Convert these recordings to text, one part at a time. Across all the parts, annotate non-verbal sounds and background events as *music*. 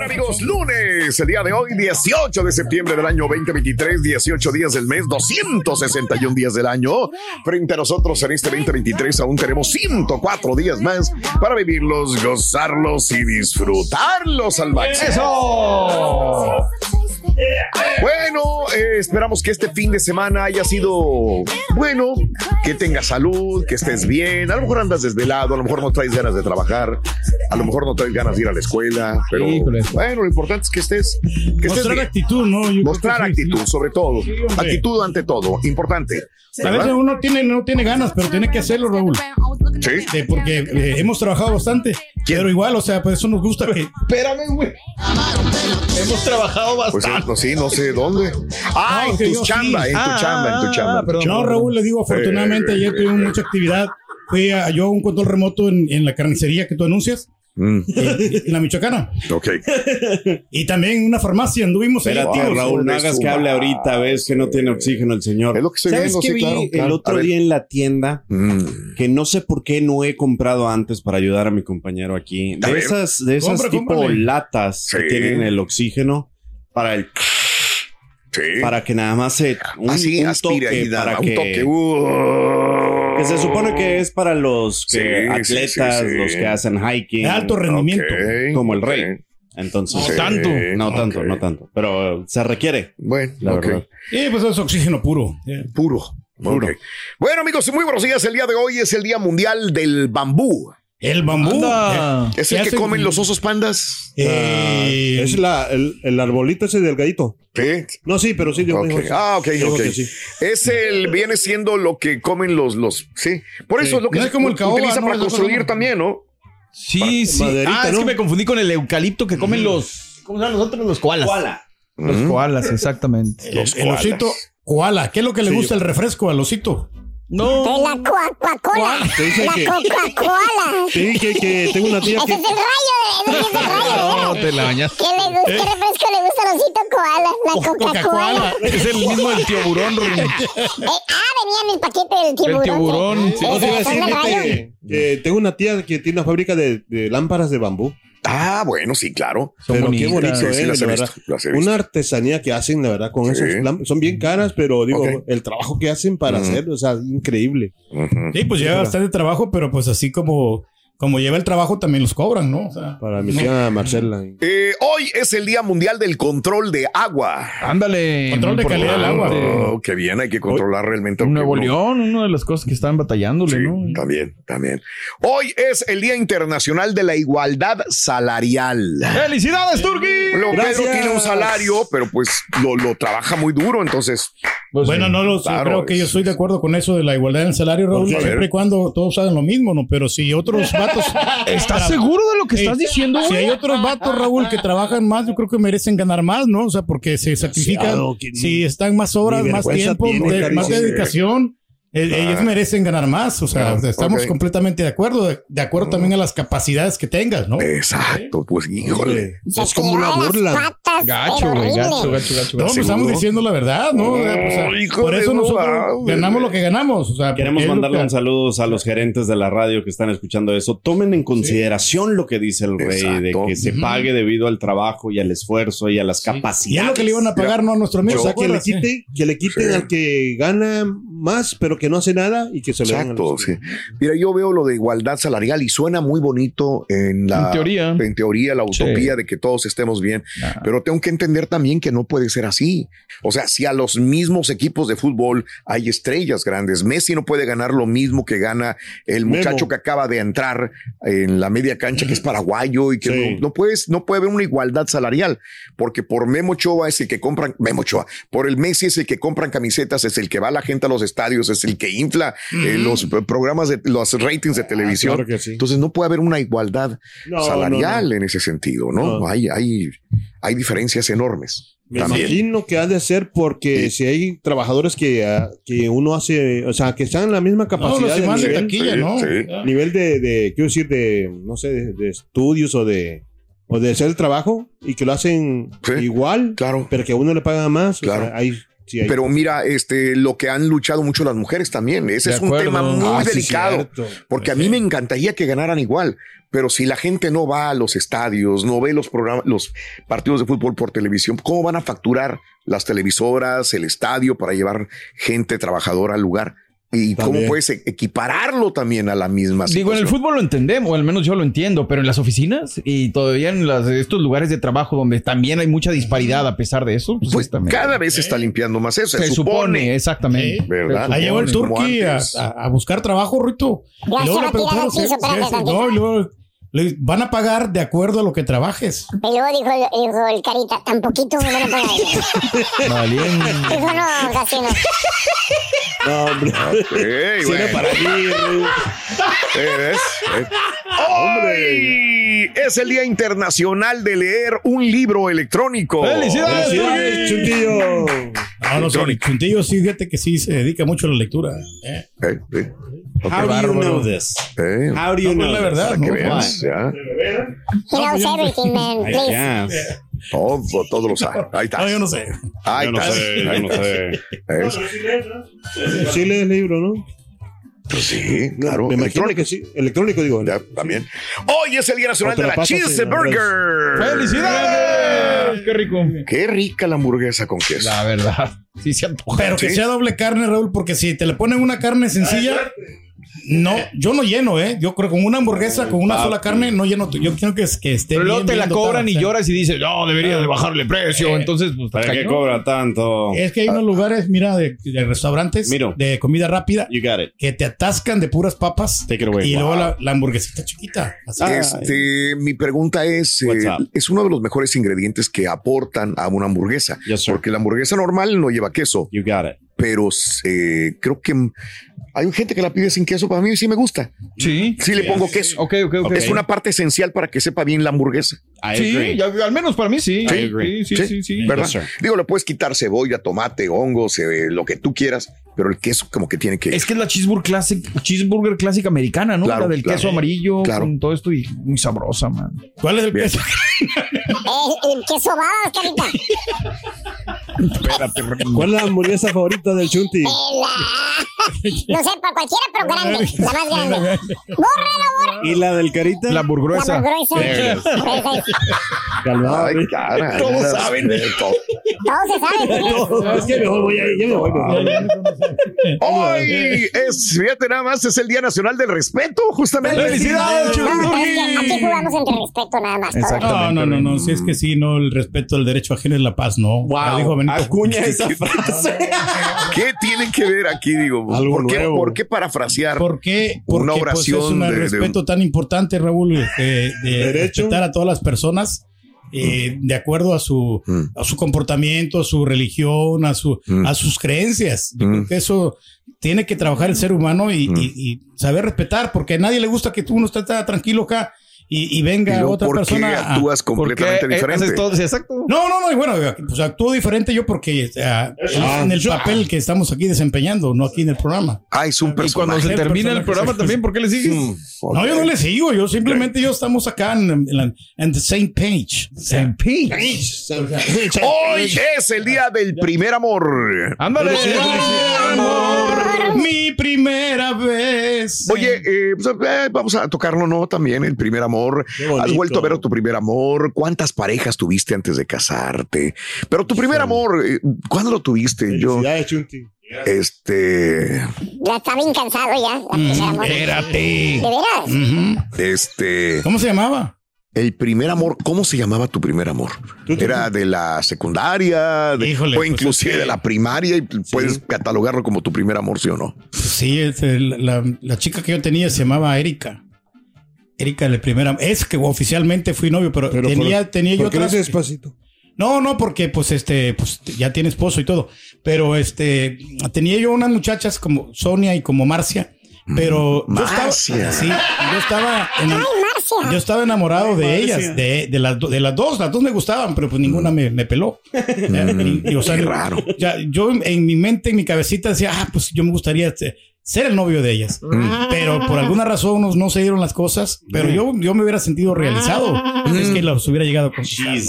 Amigos, lunes, el día de hoy, 18 de septiembre del año 2023, 18 días del mes, 261 días del año. Frente a nosotros en este 2023 aún tenemos 104 días más para vivirlos, gozarlos y disfrutarlos al máximo. Bueno, eh, esperamos que este fin de semana haya sido bueno, que tengas salud, que estés bien. A lo mejor andas desvelado, a lo mejor no traes ganas de trabajar, a lo mejor no traes ganas de ir a la escuela, pero Híjole. bueno, lo importante es que estés. Que estés Mostrar bien. actitud, ¿no? Yo Mostrar actitud, sobre todo. Sí, actitud ante todo, importante. A veces uno tiene, no tiene ganas, pero tiene que hacerlo, Raúl. Sí. Eh, porque eh, hemos trabajado bastante. Pero igual, o sea, pues eso nos gusta que. Espérame, güey. Hemos trabajado Pues sí, no, sí, no sé dónde. Ah, No, en que tu chamba, sí. en tu Ah, chamba, en tu chamba. No, Raúl, le digo, afortunadamente Eh, ayer tuvimos mucha actividad. Fui a, yo a un control remoto en, en la carnicería que tú anuncias, Mm, *laughs* en, en la Michoacana. ok. Y también en una farmacia anduvimos ahí. Espérate, activos. Raúl, no hagas que hable ahorita, ves que no tiene oxígeno el señor. Es lo que estoy ¿Sabes viendo, qué sí, vi claro, el claro. Otro día en la tienda? Mm. Que no sé por qué no he comprado antes para ayudar a mi compañero aquí. De esas, de esas tipo cómprale. latas que tienen el oxígeno para el Sí. para que nada más se un, Así, un aspira toque y da para un que, toque. Uh. Que se supone que es para los que- Sí, sí, atletas, sí, sí. los que hacen hiking, De alto rendimiento. Como el rey. Entonces, No tanto. no tanto, no tanto, pero se requiere. Bueno, La verdad. Sí, pues es oxígeno puro. Puro. Puro. Bueno, amigos, muy buenos días. El día de hoy es el Día Mundial del Bambú. El bambú. Anda. eh, ¿Es el que comen los osos pandas? Eh, es la, el, el arbolito ese delgadito. Sí. No, sí, pero sí, yo Ok. digo que. Ah, ok, ok. sí. Es el, viene siendo lo que comen los, los, sí. Por eso Sí. es lo que No se es como el caoba, utiliza ¿no? para construir también, ¿no? Sí, sí. maderita, ah, es que me confundí con el eucalipto que comen los. ¿Cómo se llaman los otros? Los koalas. Los Mm. koalas, exactamente. el, Los el osito koalas. koala. ¿Qué es lo que le Sí, gusta yo- el refresco al osito? No. De la Coca-Cola. La que- Coca-Cola. Te dije que tengo una tía Ese que... es el rayo. Ese es el rayo. No, ¿eh? te la bañaste. ¿Qué, le gusta, ¿Qué refresco le gusta al osito koala? La Coca-Cola. Es el mismo del tío burón, Rin. Eh, ah, venía en el paquete del tiburón. El tiburón. ¿sí? No, te iba a decir que, que tengo una tía que tiene una fábrica de, de lámparas de bambú. Ah, bueno, sí, claro. Son pero qué bonito, Sí, sí, eh, las he de visto, verdad. las he visto. Una artesanía que hacen, de verdad, con Sí. esos. Son bien caras, pero digo, el trabajo que hacen para Mm. hacer, o sea, increíble. Sí, pues lleva bastante trabajo, pero pues así como, como lleva el trabajo, también los cobran, ¿no? O sea, Para mi tía Marcela. Eh, hoy es el Día Mundial del Control de Agua. Ándale. Control de calidad del agua. Oh, qué bien, hay que controlar realmente. En Nuevo León, una de las cosas que están batallándole, Sí, ¿no? también, también. Hoy es el Día Internacional de la Igualdad Salarial. ¡Felicidades, Turki! Lo Gracias. Pedro tiene un salario, pero pues lo, lo trabaja muy duro, entonces bueno, no lo sé. Claro, creo que yo es- estoy de acuerdo con eso de la igualdad en el salario, Raúl, siempre y cuando todos hagan lo mismo, ¿no? Pero si otros *laughs* vatos. ¿Estás seguro de lo que estás diciendo? Si hay otros vatos, Raúl, que trabajan más, yo creo que merecen ganar más, ¿no? O sea, porque se sacrifican. Si están más horas, más tiempo, de- más dedicación. Eh, Ellos merecen ganar más, o sea, Ah, estamos completamente de acuerdo, de, de acuerdo también a las capacidades que tengas, ¿no? Exacto, pues híjole. Se Es como una burla. Gacho, güey, gacho, gacho, gacho. No, pues estamos diciendo la verdad, ¿no? Pues, o sea, hijo por eso nosotros ganamos lo que ganamos. O sea, Queremos mandarle que- un saludo a los gerentes de la radio que están escuchando eso. Tomen en consideración lo que dice el rey, de que se pague debido al trabajo y al esfuerzo y a las Y es capacidades. lo que le iban a pagar, no a nuestro amigo. O sea, ¿te que le, eh? quite, que le quiten Sí. al que gana más, pero que no hace nada y que se le a Exacto, los- sí. Mira, yo veo lo de igualdad salarial y suena muy bonito en la En teoría. en teoría, la Sí. utopía de que todos estemos bien, pero tengo que entender también que no puede ser así. O sea, si a los mismos equipos de fútbol hay estrellas grandes, Messi no puede ganar lo mismo que gana el Memo. muchacho que acaba de entrar en la media cancha que es paraguayo y que Sí. no, no puedes no puede haber una igualdad salarial, porque por Memo Ochoa es el que compran Memo Ochoa, por el Messi es el que compran camisetas, es el que va la gente a los estadios, es el que infla eh, los programas de los ratings de televisión. claro que sí. Entonces no puede haber una igualdad No, salarial no, en ese sentido, ¿no? No. Hay, hay, hay diferencias enormes. Me también. imagino que ha de ser porque si hay trabajadores que, ah, que uno hace, o sea, que están en la misma No, capacidad los de demás de nivel, taquilla, sí, ¿no? sí. Ah. nivel de, de, quiero decir, de, no sé, de, de estudios o de, o de hacer el trabajo y que lo hacen Sí, igual, claro. pero que a uno le paga más. o Claro. sea, hay, sí Pero mira, este, lo que han luchado mucho las mujeres también. Ese De es un tema muy Ah, delicado. Porque a mí me encantaría que ganaran igual, pero si la gente no va a los estadios, no ve los programas, los partidos de fútbol por televisión, ¿cómo van a facturar las televisoras, el estadio para llevar gente trabajadora al lugar? ¿Y cómo puedes e- equipararlo también a la misma Digo, en el situación? fútbol lo entendemos, o al menos yo lo entiendo, pero en las oficinas y todavía en las- estos lugares de trabajo donde también hay mucha disparidad a pesar de eso, pues, Pues también- cada vez se está limpiando más eso. se, supone, exactamente. Sí. ¿Verdad? Ahí llegó el Turqui a, buscar trabajo, Rito. Ya Y luego se le preguntaron, sí, sí, tantito. no, y luego le van a pagar de acuerdo a lo que trabajes. Y luego dijo, el- dijo el carita, tan poquito me van a pagar. *laughs* Valiente. Dijo, no, casi no. No, hombre. Sí, bueno. para mí. Eh, ¿ves? Eh. Hoy es el Día Internacional de leer un libro electrónico. ¡Felicidades! Felicidades, Chuntillo. No, no el Chuntillo sí, fíjate que sí se dedica mucho a la lectura. ¿eh? Eh, How do you know this? eh, How do you No, know la verdad, para que veas, ya. He knows everything, man. Please. guess. Todo, todo lo sabe. Ahí está. No, yo no sé. Ahí Yo no está. sé, yo no sé. Sí lees el libro, ¿no? Pues sí, claro. Me imagino electrónico. que sí. Electrónico, digo. Ya, también. Hoy es el Día Nacional de la en Cheeseburger. ¡Felicidades! ¡Qué rico! Qué rica la hamburguesa con queso. La verdad, sí se antoja. Pero que Sí. sea doble carne, Raúl, porque si te le ponen una carne sencilla, no, yo no lleno, ¿eh? Yo creo que con una hamburguesa, con una sola carne, no lleno. Yo quiero que, que esté Pero luego bien, te la cobran y lloras y dices, no, debería de bajarle precio. Entonces, pues, ¿Para qué cobra tanto? Es que hay unos lugares, mira, de, de restaurantes, Miro. de comida rápida, You got it. que te atascan de puras papas Take it away. y luego la, la hamburguesita chiquita. Así. Este, mi pregunta es, eh, es uno de los mejores ingredientes que aportan a una hamburguesa. Yes. Porque la hamburguesa normal no lleva queso, You got it. Pero eh, creo que hay gente que la pide sin queso. Para mí sí me gusta. Sí. Sí le pongo queso. Ok, ok, ok. Es una parte esencial para que sepa bien la hamburguesa. I Sí, ya- al menos para mí sí. Sí, sí, sí, sí. ¿Verdad? Yes. Digo, le puedes quitar cebolla, tomate, hongos, eh, lo que tú quieras, pero el queso como que tiene que... Es que es la cheeseburger clásica, cheeseburger clásica americana, ¿no? Claro, la del claro. queso amarillo Claro. con todo esto y muy sabrosa, man. ¿Cuál es el Bien. queso? *laughs* Eh, el queso va, carita. *laughs* ¿Cuál es la hamburguesa favorita del Chunti? Eh, la- No sé, para cualquiera, pero grande. La más *laughs* grande. ¡Bórralo, bórralo! ¿Y la del Carita? La La hamburguesa. más gruesa. Esa es. Calmado, Ay, güey. cara. Todos saben. eh, todo. Todo se sabe. ¿sí? Es que mejor voy a ir, ya me voy. Hoy es, fíjate nada más, es el Día Nacional del Respeto, justamente. ¡Felicidades, aquí jugamos entre respeto nada más. No, no, no, no. Si es que sí, no, el respeto al derecho ajeno es la paz, no. Benito Acuña esa frase. *laughs* ¿Qué tiene que ver aquí? Digo, Algo ¿por qué, por qué parafrasear? ¿Por qué? Porque Una pues, oración es un de- de- respeto tan importante, Raúl, de, de *laughs* respetar a todas las personas eh, de acuerdo a su, a su comportamiento, a su religión, a, su, a sus creencias. Yo creo que eso tiene que trabajar el ser humano y, y- y saber respetar, porque a nadie le gusta que tú uno esté tan tranquilo acá y, y venga Y luego, otra ¿por qué persona. a- actúas completamente ¿Por qué? diferente? Haces todo- sí, exacto. No, no, no, y bueno, pues actúo diferente yo porque ah, en el papel que estamos aquí desempeñando, no aquí en el programa. Ah, es un Y cuando se termina el programa también, ¿por qué le sigues? No, yo no le sigo, yo simplemente yo estamos acá en, en la en the same page. Same page. Hoy es el día del primer amor. Ándale. Mi primera vez. Oye, eh, pues, eh, vamos a tocarlo, ¿no? También el primer amor. Has vuelto a ver a tu primer amor. ¿Cuántas parejas tuviste antes de casarte? Pero tu primer amor, eh, ¿cuándo lo tuviste? Yo, Chunti. este, Ya está bien cansado ya. la primera amor. Espérate. ¿De veras? este. ¿Cómo se llamaba? El primer amor, ¿cómo se llamaba tu primer amor? ¿Era de la secundaria? De, Híjole, o pues, inclusive es que- de la primaria y puedes catalogarlo como tu primer amor, ¿sí o no? Sí, es el- la, la chica que yo tenía se llamaba Erika. Erika, la primera. Es que oficialmente fui novio, pero, Pero tenía, por- tenía yo ¿por qué no otras- despacito? No, no, porque pues este, pues ya tiene esposo y todo. Pero este, tenía yo unas muchachas como Sonia y como Marcia. Pero yo estaba, sí, yo estaba, enam- Ay, Marcia. yo estaba enamorado de Marcia. ellas, de, de las, de las dos, las dos me gustaban, pero pues ninguna me, me peló. Y- y, o sea, Qué raro. ya, yo en mi mente, en mi cabecita decía, ah, pues yo me gustaría este, ser el novio de ellas. Pero por alguna razón no, no se dieron las cosas, pero yo, yo me hubiera sentido realizado. Es que los hubiera llegado a.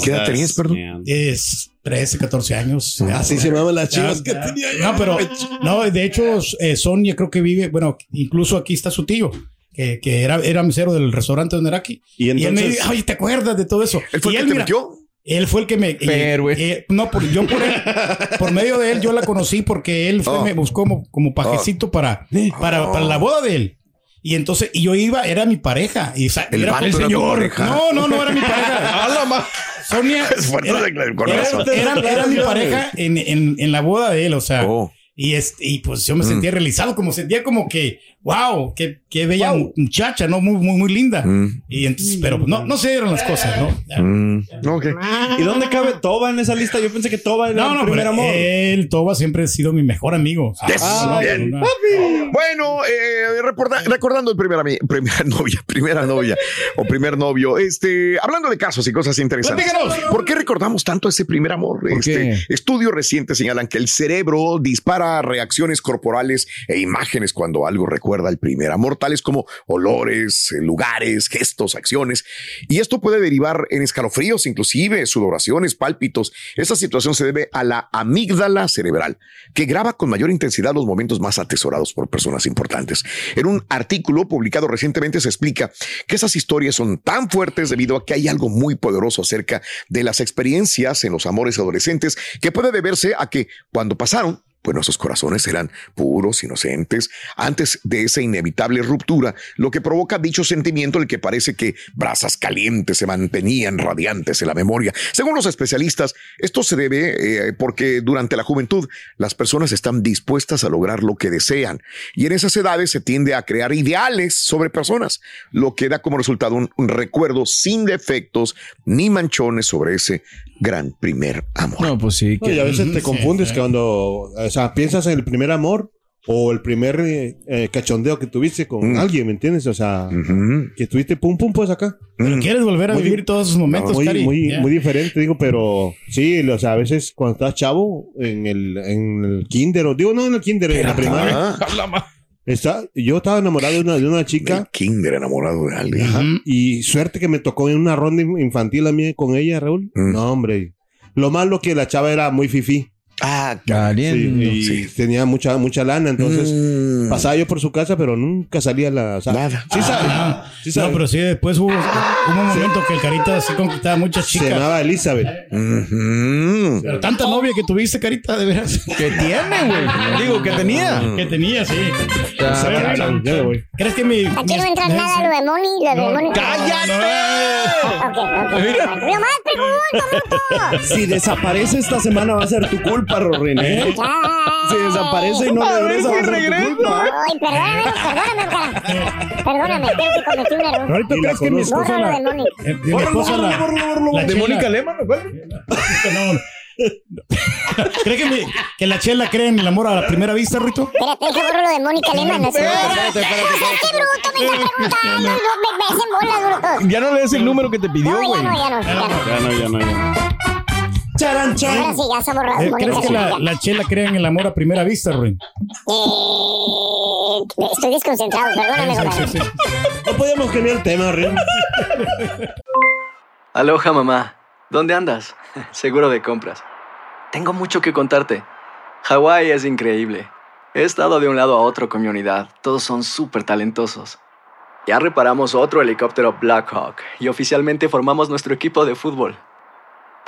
¿Qué edad tenías, perdón? Es 13, 14 años. Así se llamaban las chivas Ya, que tenía yo. No, pero no, de hecho, eh, Sonia creo que vive, bueno, incluso aquí está su tío, que, que era, era mesero del restaurante donde era aquí. Y él me entonces- dice, ay, ¿te acuerdas de todo eso? ¿Él fue Y el que él, te mira, metió? Él fue el que me. Pero, eh, eh, no, por, yo por él, por medio de él, yo la conocí porque él fue, Oh. me buscó como, como pajecito para, para, para la boda de él. Y entonces, y yo iba, era mi pareja. Y, El era vato el era tu señor. pareja. No, no, no era mi pareja. *laughs* Sonia. *laughs* Era, era- razón. era- era mi pareja en, en, en la boda de él, o sea. Oh. Y, este, y pues yo me Mm. sentía realizado, como sentía como que, wow, qué, qué bella muchacha, ¿no? Muy, muy, muy linda. Mm. Y entonces, pero no, no se dieron las cosas, ¿no? Mm, ok. ¿Y dónde cabe Toba en esa lista? Yo pensé que Toba era No, el primer amor. él, Toba, siempre ha sido mi mejor amigo. Yes, Ah, bien. una- Bueno, eh, recordando el primer ami- primera *laughs* novia, primera novia o primer novio, este, hablando de casos y cosas interesantes. Platícanos. ¿Por qué recordamos tanto ese primer amor? ¿Por Este, estudios recientes señalan que el cerebro dispara reacciones corporales e imágenes cuando algo recuerda el primer amor, tales como olores, eh, lugares, gestos, acciones. Y esto puede derivar en escalofríos, inclusive sudoraciones, pálpitos. Esta situación se debe a la amígdala cerebral, que graba con mayor intensidad los momentos más atesorados por personas importantes. En un artículo publicado recientemente se explica que esas historias son tan fuertes debido a que hay algo muy poderoso acerca de las experiencias en los amores adolescentes que puede deberse a que cuando pasaron, pues nuestros corazones eran puros, inocentes, antes de esa inevitable ruptura, lo que provoca dicho sentimiento el que parece que brasas calientes se mantenían radiantes en la memoria. Según los especialistas, esto se debe eh, porque durante la juventud las personas están dispuestas a lograr lo que desean y en esas edades se tiende a crear ideales sobre personas, lo que da como resultado un, un recuerdo sin defectos ni manchones sobre ese gran primer amor. No, pues sí. No, y a veces te confundes cuando, o sea, piensas en el primer amor o el primer eh, eh, cachondeo que tuviste con Mm. alguien, ¿me entiendes? O sea, Ujú. que tuviste pum pum pues acá. Pero Mm. quieres volver a Muy vivir todos esos momentos, muy, Cari? muy, Ya. muy diferente, digo, pero sí, o sea, a veces cuando estás chavo en el, en el kinder, o digo, no en el kinder, en la primaria, *laughs* está, yo estaba enamorado de una, de una chica el kinder enamorado de alguien. Ajá. Y suerte que me tocó en una ronda infantil a mí con ella, Raúl. Mm. No, hombre. Lo malo que la chava era muy fifí. Ah, Valiendo. y Sí. tenía mucha mucha lana, entonces Mm. pasaba yo por su casa, pero nunca salía la... o sea, Nada. Sí sabe. Ah, sí sabe. no, pero sí, después hubo, hubo un momento que el Carita así conquistaba muchas Se chicas. llamaba Elizabeth. Ujú. Pero tanta novia que tuviste, Carita, de veras. Que tiene, güey. Digo, que tenía. que tenía, sí. Ya, Ya, ya me voy. ¿Crees que mi. Aquí no entra nada lo de Moni, lo de No, Moni. ¡Cállate! Ok, ok. Yo más pregunto, bruto. Si desaparece esta semana va a ser tu culpa. ¿Eh? *laughs* Si desaparece y no A ver regresa, si. Ay, perdóname, perdóname, cara. Perdóname, creo que cometí un error. Ahorita crees que mi esposa la, de Mónica. de mi esposa la, la ¿De chela- Mónica Lema? No, no. *laughs* ¿Cree que, la chela cree en el amor a la primera vista, Rito? Espérate, deja borro lo de Mónica Lehmann. así. Espérate, espérate, No seas qué bruto, me está preguntando. No, me, me hacen bolas, brutos. Ya no le des el número que te pidió, No, güey. ya no, ya no, ya no. Ya no, ya no, ya no. Charan, Ahora sí, ya borrado Eh, ¿Crees que la, chela cree en el amor a primera vista, Ruin? Eh, estoy desconcentrado, perdóname, compadre. No podíamos cambiar el tema, Rin. Aloha mamá, ¿dónde andas? *laughs* Seguro de compras. Tengo mucho que contarte. Hawái es increíble. He estado de un lado a otro con mi unidad. Todos son súper talentosos. Ya reparamos otro helicóptero Blackhawk y oficialmente formamos nuestro equipo de fútbol.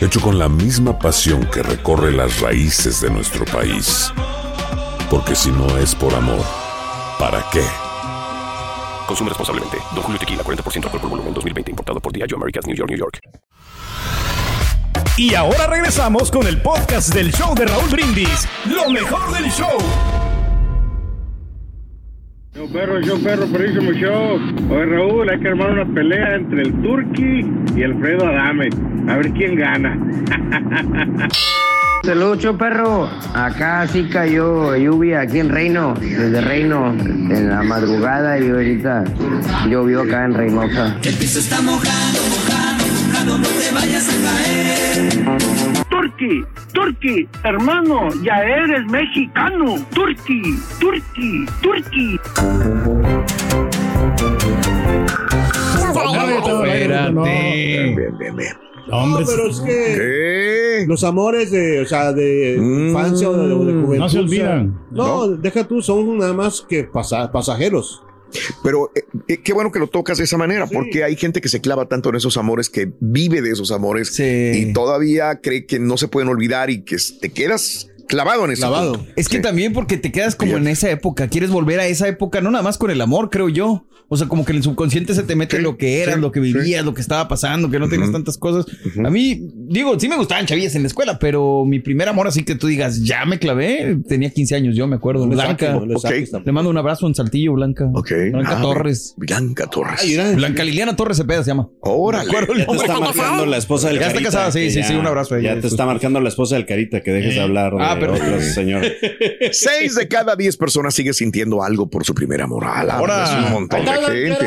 hecho con la misma pasión que recorre las raíces de nuestro país. Porque si no es por amor, ¿para qué? Consume responsablemente. Don Julio Tequila, 40% alcohol por volumen, 2020. Importado por Diageo Americas, New York, New York. Y ahora regresamos con el podcast del show de Raúl Brindis. Lo mejor del show. Yo perro, yo perro, perrísimo show. Oye Raúl, hay que armar una pelea entre el Turqui y Alfredo Adame. A ver quién gana. *laughs* Saludos, perro. Acá sí cayó lluvia aquí en Reino, desde Reino, en la madrugada y ahorita llovió acá en Reynosa. El piso está mojado, mojado, mojado, no te vayas a caer. Turqui, Turqui, hermano, ya eres mexicano. Turqui, Turqui, Turqui. Espérate. Bien, bien, bien. Hombre, No, pero es que los amores de, o sea, de infancia o de, juventud. No se o sea, olvidan. no, deja tú, son nada más que pasa- pasajeros. Pero eh, qué bueno que lo tocas de esa manera, porque hay gente que se clava tanto en esos amores, que vive de esos amores y todavía cree que no se pueden olvidar y que te quedas clavado en ese punto. Es que también porque te quedas como en esa época, quieres volver a esa época, no nada más con el amor, creo yo. O sea, como que en el subconsciente se te mete lo que eras, sí, lo que vivías, sí. lo que estaba pasando, que no tienes tantas cosas. A mí, digo, sí me gustaban chavillas en la escuela, pero mi primer amor, así que tú digas, ya me clavé, tenía 15 años, yo me acuerdo. No Blanca. no le mando un abrazo en Saltillo, Blanca. Blanca Ah, Torres. Blanca Torres. Blanca Liliana Torres Cepeda se llama. Órale. Me acuerdo el Ya te está marcando la esposa del Ya está Carita. casada, sí, sí, sí, un abrazo a ella. Ya te está marcando la esposa del Carita, que dejes de hablar de Ah, pero- otros, *laughs* señor. Seis de cada diez personas sigue sintiendo algo por su primer amor. A la Ahora. es un montón de gente.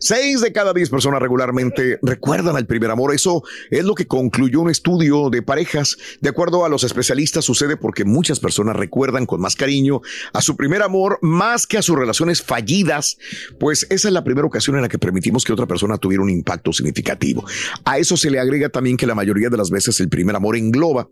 Seis de cada diez personas regularmente recuerdan al primer amor. Eso es lo que concluyó un estudio de parejas. De acuerdo a los especialistas, sucede porque muchas personas recuerdan con más cariño a su primer amor más que a sus relaciones fallidas, pues esa es la primera ocasión en la que permitimos que otra persona tuviera un impacto significativo. A eso se le agrega también que la mayoría de las veces el primer amor engloba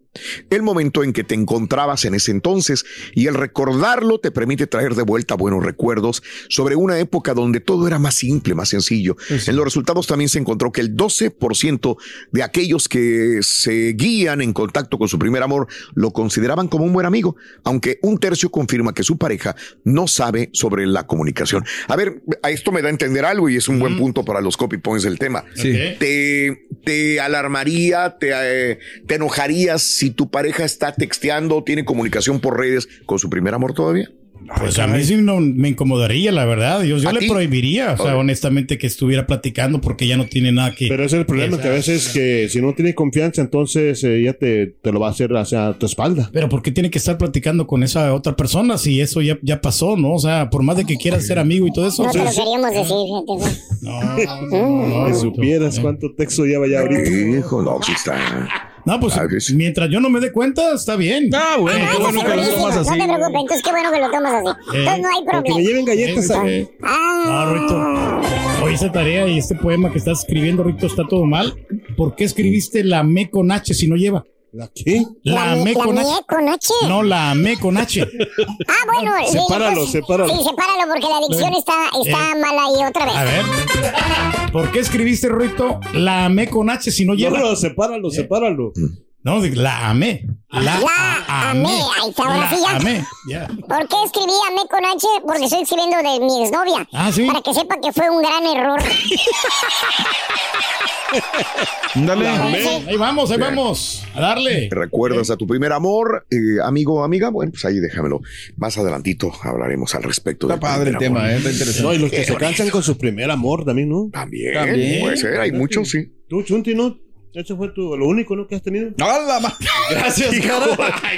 el momento en que te encontrabas en ese entonces y el recordarlo te permite traer de vuelta buenos recuerdos sobre una época donde todo era más simple, más sencillo. En los resultados también se encontró que el 12% de aquellos que se guían en contacto con su primer amor lo consideraban como un buen amigo, aunque un tercio confirma que su pareja no sabe sobre la comunicación. A ver, a esto me da a entender algo y es un buen punto para los copy points del tema. Sí. ¿Te, te alarmaría, te, eh, te enojarías si tu pareja está texteando tiene comunicación por redes con su primer amor todavía? Pues a mí sí no me incomodaría, la verdad. Yo, yo ¿A le ti? prohibiría, o sea, honestamente, que estuviera platicando porque ya no tiene nada que. Pero ese es el problema, que a veces que si no tiene confianza, entonces eh, ya te, te lo va a hacer hacia tu espalda. Pero ¿por qué tiene que estar platicando con esa otra persona si eso ya, ya pasó, no? O sea, por más de que quieras ser amigo y todo eso. No te lo sí. queríamos decir, fíjate. güey. Si supieras cuánto texto lleva ya ahorita. Hijo, no, sí está. No, pues mientras yo no me dé cuenta, está bien. Ah, bueno, Ah, qué bueno que lo tomas así. No te preocupes, entonces qué bueno que lo tomas así. Entonces no hay problema. galletas. Eh, No, Rito. Hoy esa tarea y este poema que estás escribiendo, Rito, está todo mal. ¿Por qué escribiste la M con H si no lleva? ¿La qué? La amé con con H. No, la amé con H. Ah, bueno. Sepáralo, pues, sepáralo. Sí, sepáralo porque la dicción Eh, está, está eh, mal ahí otra vez. A ver. ¿Por qué escribiste, Rito? La amé con H si no lleva. No, no, sepáralo, sepáralo. No, la amé. La, La amé. Ahí está, ahora sí ya. amé. Ya. ¿Por qué escribí amé con H? Porque estoy escribiendo de mi exnovia. Ah, ¿sí? Para que sepa que fue un gran error. *laughs* Dale. Ahí vamos, ahí vamos. A darle. ¿Recuerdas a tu primer amor, eh, amigo o amiga? Bueno, pues ahí déjamelo. Más adelantito hablaremos al respecto. Está padre el tema, ¿eh? Está interesante. No, y los que se cansan con su primer amor también, ¿no? También, También. puede ser, hay muchos, sí. Tú, Chunti, ¿no? Ese fue tu, lo único, ¿no? Que has tenido. ¡Hala, ma- *laughs* Gracias, cara.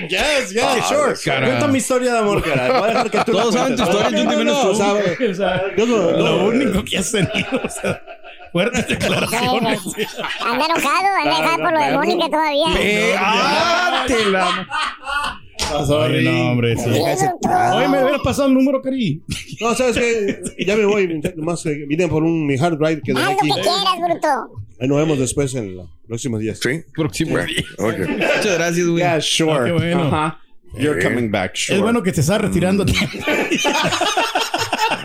yes, yes, Ah, sure. cara. Cuenta mi historia de amor, cara. Voy a dejar que tú Todos saben tu historia, Chunti, No, menos no, tú. O sea, *laughs* yo no- lo no, único que has tenido. O sea, fuertes *laughs* declaraciones. Anda enojado, anda enojado por lo de Mónica todavía. Eh, ah, te la- Ay, no, hombre, sí. Hoy me hubiera pasado el número, Cari. No, ¿sabes qué? Ya me voy. Nomás eh, vine por un mi hard drive que dejé Haz lo aquí. que quieras, bruto. Ahí nos vemos después en los próximos días. Sí. Próximo día. ok. *laughs* Muchas gracias, güey. Yeah, sure. Ah, qué bueno. Ajá. You're Eh. coming back, sure. Es bueno que te estás retirando. *laughs*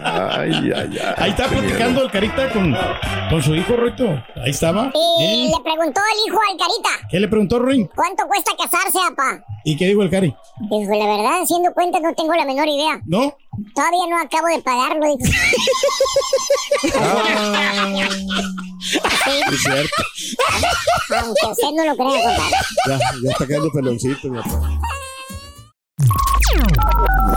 Ay, ay, ay. Ahí está platicando el Carita con, con su hijo, Rito. Ahí estaba. Y ¿Eh? le preguntó el hijo al Carita, ¿Qué le preguntó Ring? ¿cuánto cuesta casarse, papá? ¿Y qué dijo el Cari? Dijo, la verdad, haciendo cuentas no tengo la menor idea. ¿No? Todavía no acabo de pagarlo. dijo. Es cierto. Aunque usted no lo crea, compadre. Ya, ya está quedando peloncito, mi papá.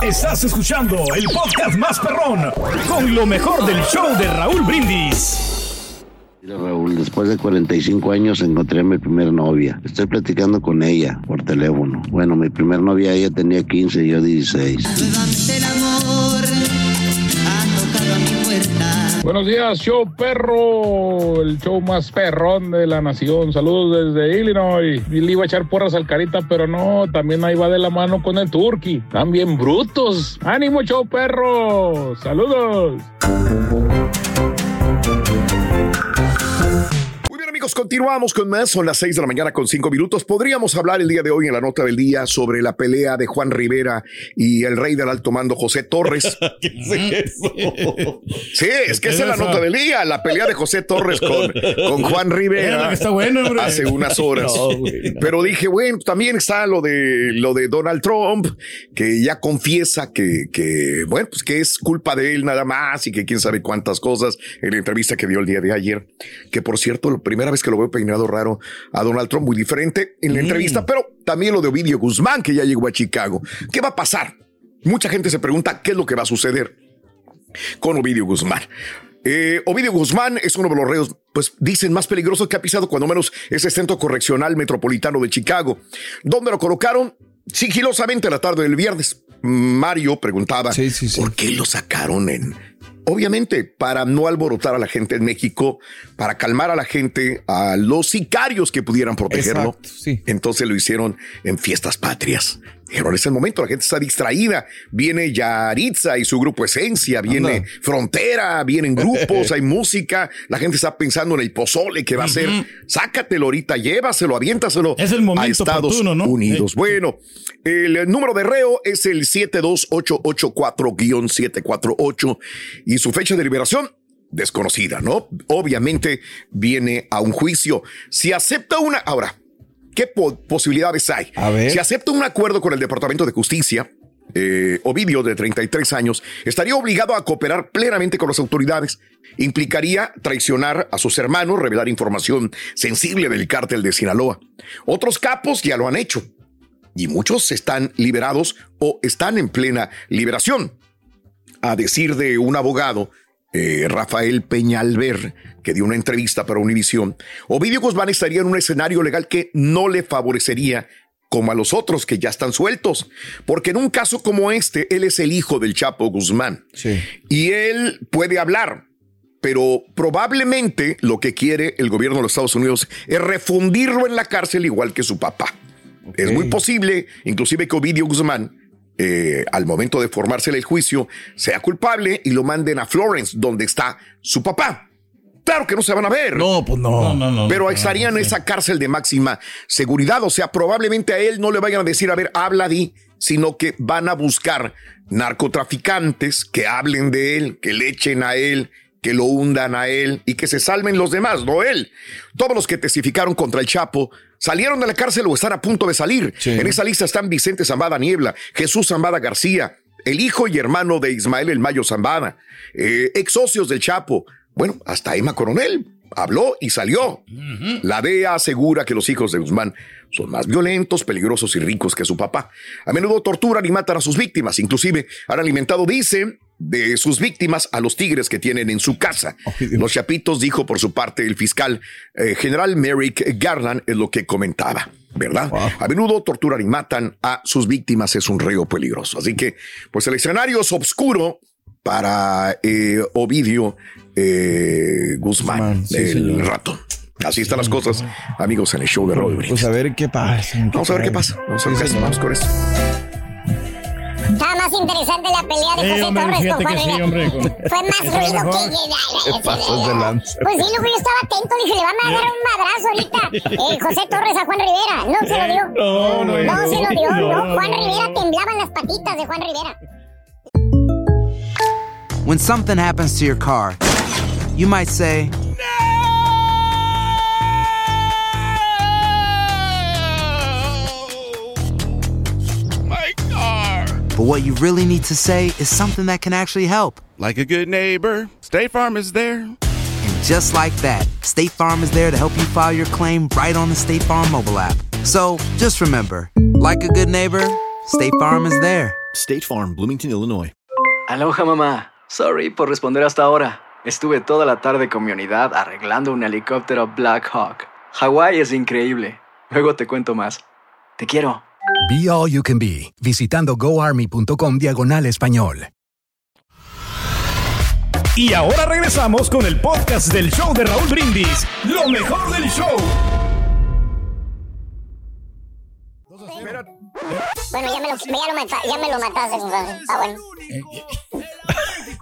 Estás escuchando el podcast más perrón con lo mejor del show de Raúl Brindis. Mira, Raúl, después de 45 años encontré a mi primer novia. Estoy platicando con ella por teléfono. Bueno, mi primer novia ella tenía 15 y yo 16. Buenos días, show perro, el show más perrón de la nación. Saludos desde Illinois. Le iba a echar porras al carita, pero no, también ahí va de la mano con el turqui. También brutos. ¡Ánimo, show perro! ¡Saludos! Amigos, continuamos con más. Son las 6 de la mañana con 5 minutos. Podríamos hablar el día de hoy en la nota del día sobre la pelea de Juan Rivera y el rey del alto mando José Torres. *laughs* Sí, es que esa es la nota del día, la pelea de José Torres con, con Juan Rivera está bueno, hace unas horas. *laughs* No, güey, no. Pero dije, bueno, también está lo de lo de Donald Trump, que ya confiesa que, que, bueno, pues que es culpa de él nada más y que quién sabe cuántas cosas en la entrevista que dio el día de ayer. Que por cierto, la primera vez que lo veo peinado raro a Donald Trump, muy diferente en la entrevista, pero también lo de Ovidio Guzmán, que ya llegó a Chicago. ¿Qué va a pasar? Mucha gente se pregunta qué es lo que va a suceder con Ovidio Guzmán. Eh, Ovidio Guzmán es uno de los reos, pues dicen, más peligrosos que ha pisado cuando menos ese centro correccional metropolitano de Chicago, donde lo colocaron sigilosamente la tarde del viernes. Mario preguntaba, ¿por qué lo sacaron en... Obviamente, para no alborotar a la gente en México, para calmar a la gente, a los sicarios que pudieran protegerlo. Entonces lo hicieron en fiestas patrias. Dijeron, es el momento, la gente está distraída. Viene Yaritza y su grupo Esencia, viene Anda. Frontera, vienen grupos, *laughs* hay música. La gente está pensando en el pozole que va a ser. Sácatelo ahorita, llévaselo, aviéntaselo Es el momento a Estados. Unidos. Bueno, el número de reo es el 72884-748 y su fecha de liberación desconocida, ¿no? Obviamente viene a un juicio. Si acepta una... Ahora, ¿qué po- posibilidades hay? Si acepta un acuerdo con el Departamento de Justicia, eh, Ovidio, de 33 años, estaría obligado a cooperar plenamente con las autoridades. Implicaría traicionar a sus hermanos, revelar información sensible del cártel de Sinaloa. Otros capos ya lo han hecho y muchos están liberados o están en plena liberación. A decir de un abogado, eh, Rafael Peñalver, que dio una entrevista para Univisión, Ovidio Guzmán estaría en un escenario legal que no le favorecería como a los otros que ya están sueltos, porque en un caso como este, él es el hijo del Chapo Guzmán. Y él puede hablar, pero probablemente lo que quiere el gobierno de los Estados Unidos es refundirlo en la cárcel igual que su papá. Es muy posible, inclusive que Ovidio Guzmán, eh, al momento de formarse el juicio, sea culpable y lo manden a Florence, donde está su papá. Claro que no se van a ver. No, pues no. No, no, no. Pero no, estarían en esa cárcel de máxima seguridad. O sea, probablemente a él no le vayan a decir, a ver, habla, di, sino que van a buscar narcotraficantes que hablen de él, que le echen a él, que lo hundan a él y que se salven los demás, no él. Todos los que testificaron contra el Chapo salieron de la cárcel o están a punto de salir. En esa lista están Vicente Zambada Niebla, Jesús Zambada García, el hijo y hermano de Ismael El Mayo Zambada, eh, ex socios del Chapo, bueno, hasta Emma Coronel habló y salió. La DEA asegura que los hijos de Guzmán son más violentos, peligrosos y ricos que su papá. A menudo torturan y matan a sus víctimas. Inclusive han alimentado, dice, de sus víctimas a los tigres que tienen en su casa. Los chapitos, dijo por su parte el fiscal eh, general Merrick Garland, es lo que comentaba. ¿Verdad? A menudo torturan y matan a sus víctimas, es un reo peligroso. Así que, pues el escenario es oscuro para eh, Ovidio eh, Guzmán, el ratón. Así están las cosas, amigos, en el show de Raúl Brindis. Pues a ver qué pasa. Vamos a ver qué pasa. Vamos a ver qué pasa. Vamos con esto. Más interesante la pelea de Sí, José hombre, Torres con Juan sí, Rivera. hombre, con- *laughs* Fue más ruido mejor. que... Te pasas de lanza. Pues sí, luego yo estaba atento, dije, le van a dar un madrazo ahorita. Eh, José Torres a Juan Rivera. No se lo dio. No, no, No se lo dio, no, no. no, Juan no. Rivera temblaban las patitas de Juan Rivera. When something happens to your car, you might say, but what you really need to say is something that can actually help. Like a good neighbor, State Farm is there. And just like that, State Farm is there to help you file your claim right on the State Farm mobile app. So just remember, like a good neighbor, State Farm is there. State Farm, Bloomington, Illinois. Aloha mamá. Sorry por responder hasta ahora. Estuve toda la tarde con mi unidad arreglando un helicóptero Black Hawk. Hawái es increíble. Luego te cuento más. Te quiero. Be All You Can Be, visitando goarmy.com diagonal español. Y ahora regresamos con el podcast del show de Raúl Brindis. Lo mejor del show. Bueno, ya me lo, ya lo, mata- ya me lo mataste. Está bueno.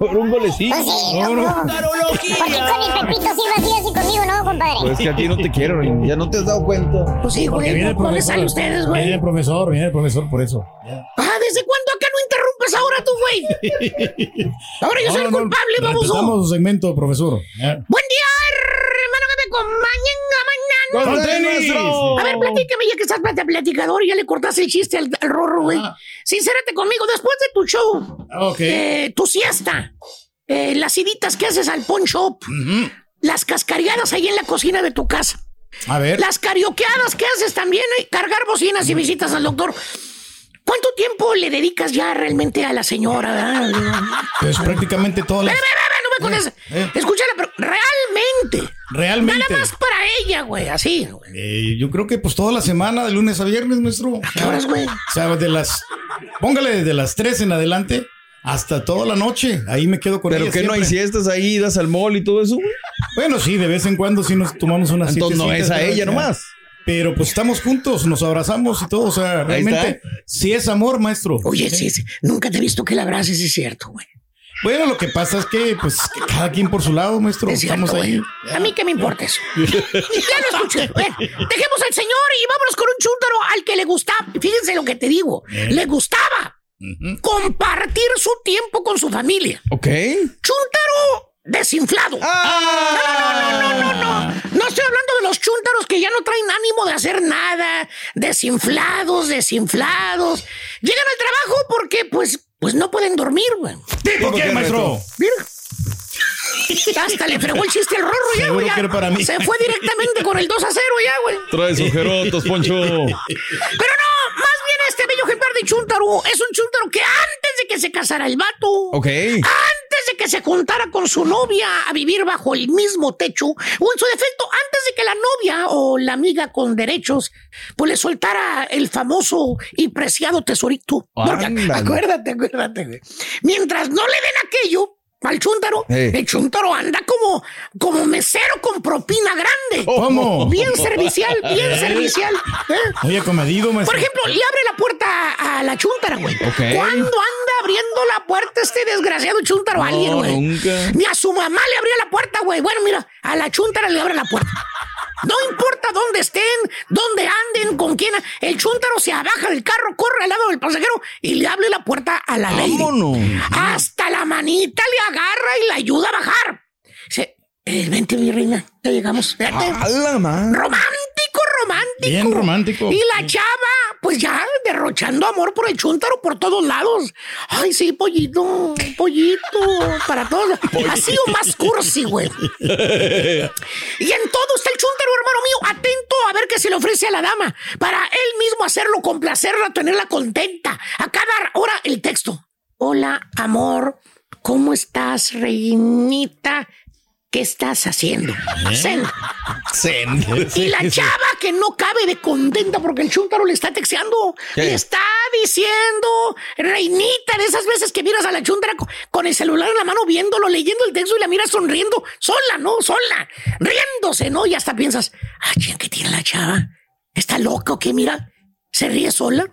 Por un golecito. Pues sí, loco. ¿Por qué con el Pepito sí lo hacías y conmigo no, compadre? Pues que a ti no te quiero, ya no te has dado cuenta. Pues sí, Porque viene el profesor. Viene el profesor, viene el profesor por eso. Ah, ¿desde cuándo acá no interrumpes ahora tú, güey? *laughs* Ahora yo soy el culpable, baboso. Respetamos su segmento, profesor. Ya. Buen día, hermano, que me acompañen ¡Con tenis! A ver, platícame, ya que estás plati- platicador, ya le cortaste el chiste al, al rorro, güey. Sincérate conmigo, después de tu show, Ok. eh, tu siesta, eh, las iditas que haces al pawn shop, las cascariadas ahí en la cocina de tu casa. A ver. Las carioqueadas que haces también, eh, cargar bocinas y visitas al doctor. ¿Cuánto tiempo le dedicas ya realmente a la señora? Pues prácticamente todas las. Ve, ve, no me contestes. eh. Escúchala, pero realmente. Realmente. Nada más para ella, güey, así. güey. Eh, yo creo que pues toda la semana, de lunes a viernes, maestro. ¿A qué horas, güey? O sea, de las. Póngale de las 3 en adelante hasta toda la noche. Ahí me quedo con Pero ella que no hay siestas ahí, das al mall y todo eso, güey. Bueno, sí, de vez en cuando sí nos tomamos unas Entonces no es a pero ella nomás. Pero pues estamos juntos, nos abrazamos y todo. O sea, realmente sí es amor, maestro. Oye, sí, sí, nunca te he visto que la abraces, es cierto, güey. Bueno, lo que pasa es que, pues, que cada quien por su lado, maestro. Es cierto, Estamos ahí. A mí qué me importa eso. ya lo escuché. Bueno, dejemos al señor y vámonos con un chúntaro al que le gustaba. Fíjense lo que te digo. Eh. Le gustaba compartir su tiempo con su familia. Ok. Chúntaro desinflado. Ah. No, no, no, no, no, no. No estoy hablando de los chúntaros que ya no traen ánimo de hacer nada. Desinflados, desinflados. Llegan al trabajo porque, pues, pues no pueden dormir, güey. ¿Tipo qué, maestro? Mira. Hasta le fregó el chiste al rorro ya, güey. ya. que era para mí. Se fue directamente con el 2 a 0 ya, güey. Traes ojerotos, Poncho. Pero no, Chuntaro es un Chuntaro que antes de que se casara el vato, antes de que se juntara con su novia a vivir bajo el mismo techo, o en su defecto, antes de que la novia o la amiga con derechos, pues le soltara el famoso y preciado tesorito. Porque, acuérdate, acuérdate, güey. Mientras no le den aquello al chúntaro, Eh. el chúntaro anda como, como mesero con propina grande. ¿Cómo? Bien servicial, bien servicial. ¿eh? Muy acomedido, maestro. Por ejemplo, le abre la puerta a la chúntara, güey. Ok. Cuando anda abriendo la puerta este desgraciado chuntaro a alguien, No, güey. nunca. Ni a su mamá le abría la puerta, güey. Bueno, mira, a la chuntara le abre la puerta. No importa dónde estén, dónde anden, con quién. El chúntaro se abaja del carro, corre al lado del pasajero y le abre la puerta a la. Vámonos. Hasta la manita le agarra y la ayuda a bajar. Dice, eh, vente, mi reina, ya llegamos. La madre. Romántico, romántico. Bien romántico. Y la chava, pues ya derrochando amor por el chúntaro por todos lados. Ay, sí, pollito, pollito, para todos. *laughs* Así o más cursi, güey. *laughs* Y en todo está a ver qué se le ofrece a la dama, para él mismo hacerlo, complacerla, tenerla contenta. A cada hora el texto. Hola, amor, ¿cómo estás, reinita? ¿Qué estás haciendo? Zen. Y la chava que no cabe de contenta porque el chúntaro le está texteando. ¿Qué? Le está diciendo, reinita, de esas veces que miras a la chúntara co- con el celular en la mano viéndolo, leyendo el texto y la miras sonriendo, sola, ¿no? Sola, riéndose, ¿no? Y hasta piensas, ay, ¿qué tiene la chava? ¿Está loca o qué? Mira, se ríe sola.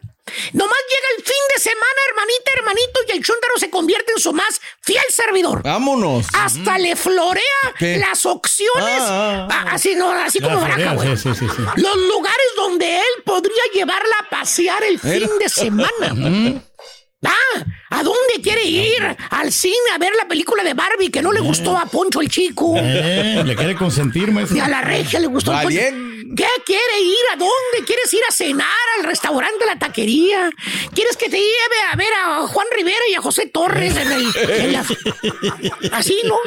Nomás llega el fin de semana, hermanita, hermanito, y el chúntaro se convierte en su más fiel servidor. Vámonos. Hasta le florea ¿Qué? las opciones. Ah, ah, Ah, así no, así como baraja, güey. sí, sí, sí, sí. Los lugares donde él podría llevarla a pasear el fin de semana. *laughs* Ah, ¿a dónde quiere ir? Al cine a ver la película de Barbie que no le gustó a Poncho el chico. Eh, le quiere consentir, maestro. Y a la regia le gustó. Va Poncho. bien. ¿Qué quiere ir? ¿A dónde? ¿Quieres ir a cenar al restaurante, a la taquería? ¿Quieres que te lleve a ver a Juan Rivera y a José Torres en el... en la- Así, ¿no?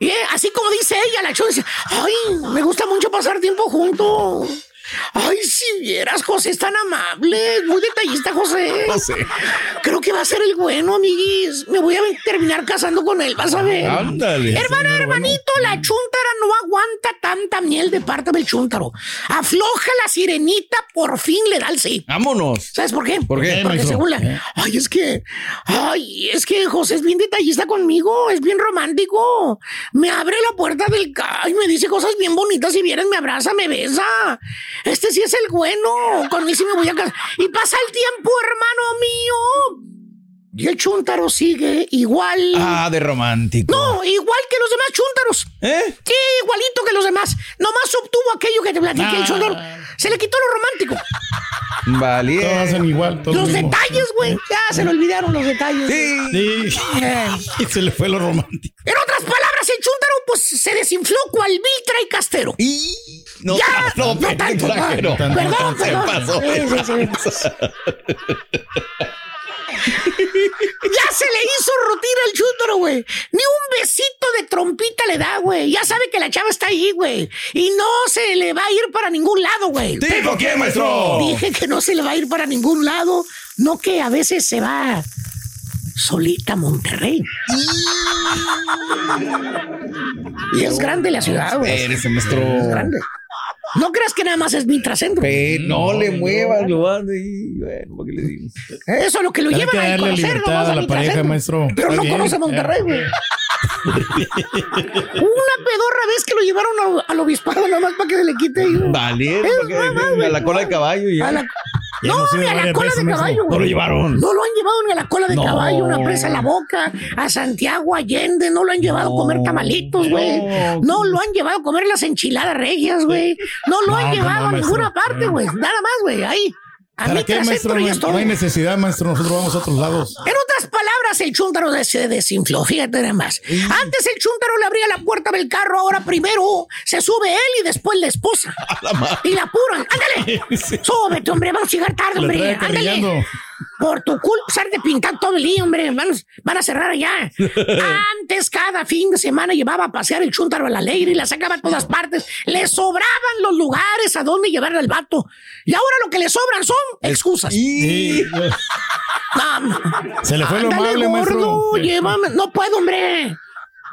Y, eh, así como dice ella, la chona dice, ay, me gusta mucho pasar tiempo juntos. Ay, si vieras, José es tan amable, muy detallista, José. *laughs* José. Creo que va a ser el bueno, amiguis. Me voy a terminar casando con él, vas a ver. Ándale. Hermano, hermanito, la chúntara no aguanta tanta miel de parte del chúntaro. Afloja la sirenita, por fin le da el sí. Vámonos. ¿Sabes por qué? ¿Por qué, Porque según la... Ay, es que... Ay, es que José es bien detallista conmigo, es bien romántico. Me abre la puerta del ca y me dice cosas bien bonitas. Si vienes, me abraza, me besa. Este sí es el bueno. Con él sí me voy a casar. Y pasa el tiempo, hermano mío. Y el chúntaro sigue igual. Ah, de romántico. No, igual que los demás chúntaros. ¿Eh? Sí, igualito que los demás. Nomás obtuvo aquello que te platiqué, el Ah. chúntaro. Se le quitó lo romántico. Vale. Todos hacen igual. todos Los detalles, güey. Ya se le olvidaron los detalles. Sí. Sí. Eh. Y se le fue lo romántico. En otras palabras, el chúntaro pues se desinfló cual Viltra y Castero. Y no, ya, no, no tanto. no. Perdón, No, se perdón. pasó. Sí, sí, sí. Ya se le hizo rutina al chúntaro, güey. Ni un besito de trompita le da, güey. Ya sabe que la chava está ahí, güey. Y no se le va a ir para ningún lado, güey. ¿Tipo qué, maestro? Dije que no se le va a ir para ningún lado. No que a veces se va solita a Monterrey. *laughs* y es grande la ciudad, güey. Espérese, maestro. Es grande. No creas que nada más es mi trascendro. Pe- no le muevas, lo van y bueno, ¿para qué le digo? Eso es lo que lo Hay lleva que a conocer libertad nomás a la pareja, maestro. Pero Está no bien. conoce Monterrey, güey. *laughs* Una pedorra vez que lo llevaron a- al obispado nomás para que se le quite mamá, a la cola de caballo y A la- No, ni a la cola de caballo. no lo llevaron. No lo han llevado ni a la cola de No. caballo, una presa a la boca, a Santiago Allende, no lo han llevado a comer tamalitos, güey. No. Lo han llevado a comer las enchiladas regias, güey. No lo han llevado a ninguna parte, güey. Nada más, güey. Ahí. ¿Para qué, maestro? No, no hay necesidad, maestro. Nosotros vamos a otros lados. En otras palabras, el chúntaro se desinfló, fíjate nada más. Antes el chúntaro le abría la puerta del carro, ahora primero se sube él y después la esposa. *laughs* y la apuran. ¡Ándale! *laughs* Súbete, hombre, vamos a llegar tarde, hombre. ¡Ándale! Por tu culpa, usar de pintar todo el día, hombre. Van, van a cerrar allá. *laughs* Antes, cada fin de semana llevaba a pasear el chúntaro a la ley y la sacaba a todas partes. Le sobraban los lugares a donde llevar al vato. Y ahora lo que le sobran son excusas. Sí. *laughs* No, no. Se le fue lo Ándale, amable, maestro. gordo, llévame. No puedo, hombre.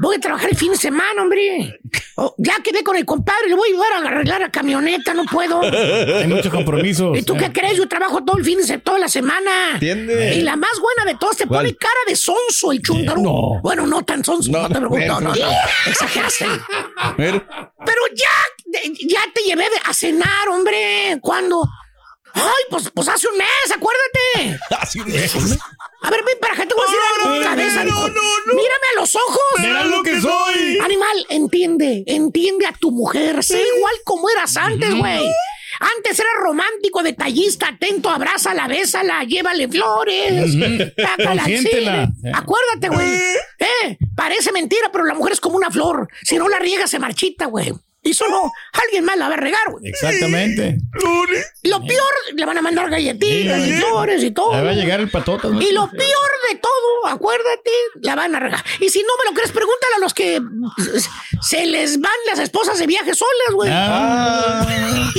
Voy a trabajar el fin de semana, hombre. Oh, ya quedé con el compadre, le voy a ayudar a arreglar la camioneta, no puedo. Hay muchos compromisos. ¿Y tú qué crees? Yo trabajo todo el fin de semana, toda la semana. ¿Entiende? Y la más buena de todas, te ¿Cuál? pone cara de sonso el chúntaro. No. Bueno, no tan sonso, no, No, te preocupes. No, no, pero- no. Exageraste. Pero ya, ya te llevé de- a cenar, hombre. ¿Cuándo? Ay, pues, pues hace un mes, acuérdate. *laughs* así de A ver, ven para acá, te voy a decir cosa, dijo. Mírame a los ojos. Verás lo que soy. Animal, entiende, entiende a tu mujer. Sé igual como eras antes, güey. Antes era romántico, detallista, atento, abrázala, bésala, llévale flores. Consiéntela. cine. Acuérdate, güey. Eh, parece mentira, pero la mujer es como una flor. Si no la riega, se marchita, güey. Y solo alguien más la va a regar, güey. Exactamente. Lo peor, le van a mandar galletitas y flores y todo. Ahí va a llegar el patota. ¿no? Y lo peor de todo, acuérdate, la van a regar. Y si no me lo crees, pregúntale a los que se les van las esposas de viaje solas, güey. Ah. *laughs*